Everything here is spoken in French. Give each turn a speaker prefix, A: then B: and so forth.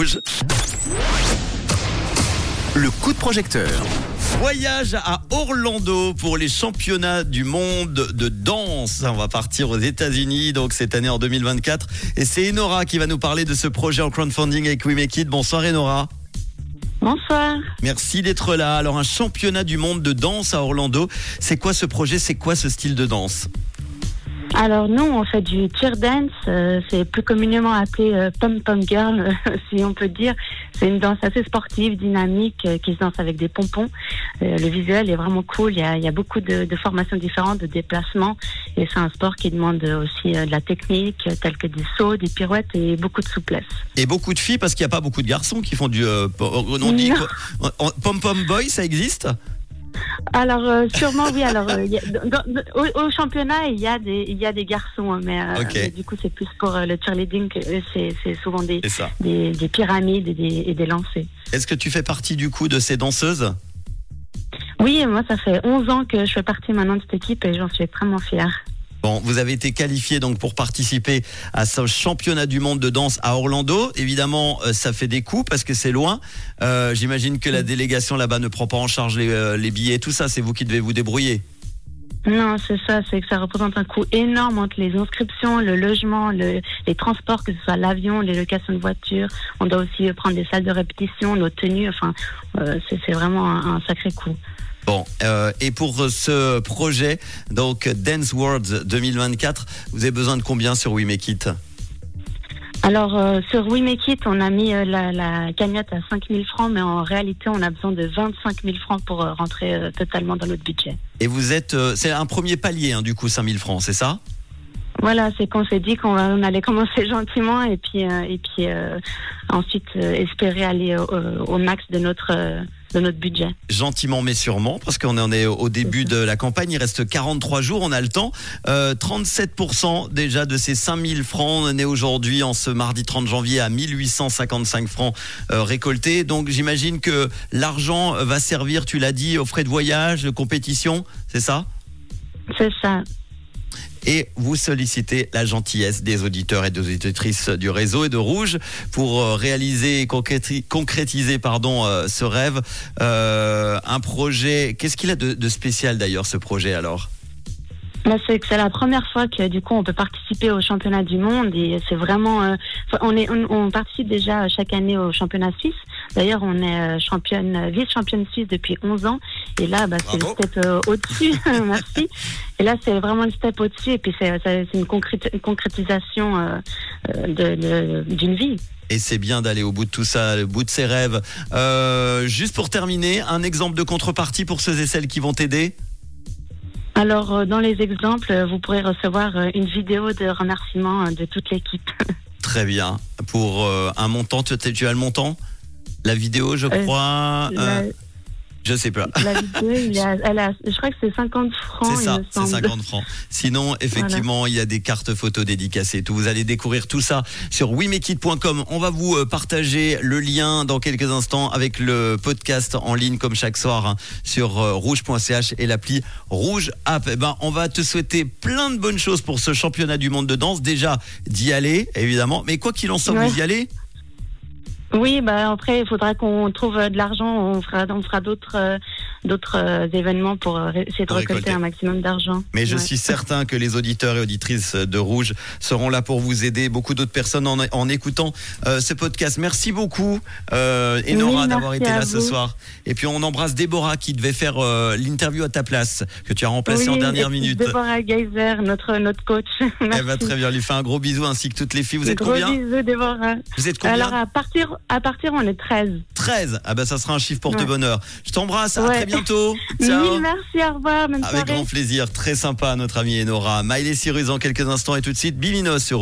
A: Rouge. Le coup de projecteur. Voyage à Orlando pour les championnats du monde de danse. On va partir aux États-Unis donc cette année en 2024 et c'est Enora qui va nous parler de ce projet en crowdfunding avec We Make It. Bonsoir Enora.
B: Bonsoir.
A: Merci d'être là. Alors un championnat du monde de danse à Orlando, c'est quoi ce projet? C'est quoi ce style de danse?
B: Alors nous, on fait du cheer dance. euh, c'est plus communément appelé euh, pom pom girl, si on peut dire. C'est une danse assez sportive, dynamique, euh, qui se danse avec des pompons. Euh, le visuel est vraiment cool. Il y a, il y a beaucoup de, de formations différentes, de déplacements, et c'est un sport qui demande aussi euh, de la technique, euh, telle que des sauts, des pirouettes et beaucoup de souplesse.
A: Et beaucoup de filles parce qu'il n'y a pas beaucoup de garçons qui font du euh, on dit
B: Non.
A: pom pom boy, ça existe?
B: Alors euh, sûrement oui. Alors euh, il y a- dans- dans- au, au championnat il y a des il y a des garçons, hein, mais, euh, mais du coup c'est plus pour le cheerleading c'est c'est souvent des pyramides et des, et des lancers.
A: Est-ce que tu fais partie du coup de ces danseuses?
B: Oui, moi ça fait 11 ans que je fais partie maintenant de cette équipe et j'en suis extrêmement fière.
A: Bon, vous avez été qualifié donc pour participer à ce championnat du monde de danse à Orlando. Évidemment, euh, ça fait des coûts parce que c'est loin. Euh, J'imagine que la délégation là-bas ne prend pas en charge les, euh, les billets, tout ça. C'est vous qui devez vous débrouiller.
B: Non, c'est ça, c'est que ça représente un coût énorme entre les inscriptions, le logement, le, les transports, que ce soit l'avion, les locations de voitures. On doit aussi prendre des salles de répétition, nos tenues. Enfin, euh, c'est c'est vraiment un, un sacré coût.
A: Bon, euh, et pour ce projet, donc Dance World 2024, vous avez besoin de combien sur We Make It?
B: Alors, euh, sur We Make It, on a mis euh, la, la cagnotte à 5 000 francs, mais en réalité, on a besoin de 25 000 francs pour euh, rentrer euh, totalement dans notre budget.
A: Et vous êtes, euh, c'est un premier palier hein, du coup, 5000 francs, c'est ça?
B: Voilà, c'est qu'on s'est dit qu'on on allait commencer gentiment et puis, euh, et puis euh, ensuite euh, espérer aller au, au max de notre, euh, de notre budget.
A: Gentiment mais sûrement, parce qu'on en est au début de la campagne, il reste 43 jours, on a le temps. Euh, 37% déjà de ces 5000 francs, on est aujourd'hui en ce mardi 30 janvier à 1855 francs euh, récoltés. Donc j'imagine que l'argent va servir, tu l'as dit, aux frais de voyage, de compétition, c'est ça?
B: C'est ça.
A: Et vous sollicitez la gentillesse des auditeurs et des auditrices du réseau et de Rouge pour euh, réaliser et concréti- concrétiser pardon, euh, ce rêve. Euh, un projet, qu'est-ce qu'il a de, spécial d'ailleurs ce projet alors?
B: Bah, c'est que c'est la première fois que du coup on peut participer au championnat du monde et c'est vraiment on est on participe déjà chaque année au championnat suisse. D'ailleurs on est euh, championne euh, vice-championne suisse depuis 11 ans et là bah, c'est le step euh, au-dessus. Merci. Et là c'est vraiment le step au-dessus et puis c'est une, concrét- une concrétisation euh, d'une vie.
A: et c'est bien d'aller au bout de tout ça, au bout de ses rêves. Euh, juste pour terminer, un exemple de contrepartie pour ceux et celles qui vont t'aider?
B: Alors dans les exemples vous pourrez recevoir une vidéo de remerciement de toute l'équipe.
A: Très bien. Pour euh, un montant, tu, tu as le montant? La vidéo, je
B: Euh,
A: crois.
B: La-
A: euh, je sais pas.
B: La vidéo, il a- elle a, je crois que c'est 50 francs,
A: C'est ça, c'est
B: semble.
A: 50 francs. Sinon, effectivement, il y a des cartes photos dédicacées. et Tout, vous allez découvrir tout ça sur wimekit.com. On va vous euh, partager le lien dans quelques instants avec le podcast en ligne comme chaque soir hein, sur rouge.ch et l'appli Rouge App. Eh ben, on va te souhaiter plein de bonnes choses pour ce championnat du monde de danse. Déjà d'y aller, évidemment, mais quoi qu'il en soit,
B: Ouais.
A: vous y allez.
B: Oui, bah après, il faudra qu'on trouve euh, de l'argent. On fera, on fera d'autres, euh, d'autres euh, événements pour euh, essayer de récolter
A: récolter.
B: un maximum d'argent.
A: Mais je
B: Ouais.
A: suis certain que les auditeurs et auditrices de Rouge seront là pour vous aider. Beaucoup d'autres personnes en, en écoutant euh, ce podcast. Merci beaucoup, euh, Enora,
B: Oui,
A: d'avoir été là ce soir. Et puis on embrasse Déborah qui devait faire euh, l'interview à ta place, que tu as remplacé
B: Oui,
A: en dernière
B: et
A: minute.
B: Déborah Geyser, notre, notre coach. Merci.
A: Elle va très bien. Lui fait un gros bisou ainsi que toutes les filles. Vous êtes
B: Gros
A: combien
B: bisous, Déborah.
A: Vous êtes combien
B: Alors, à partir, à partir, on est 13.
A: 13. Ah ben ça sera un chiffre
B: Ouais.
A: porte-bonheur. Je t'embrasse. À très bientôt. Ciao.
B: Mille merci, au revoir,
A: Avec
B: soirée.
A: grand plaisir. Très sympa, notre amie Enora. Miley Cyrus en quelques instants et tout de suite, Biminos sur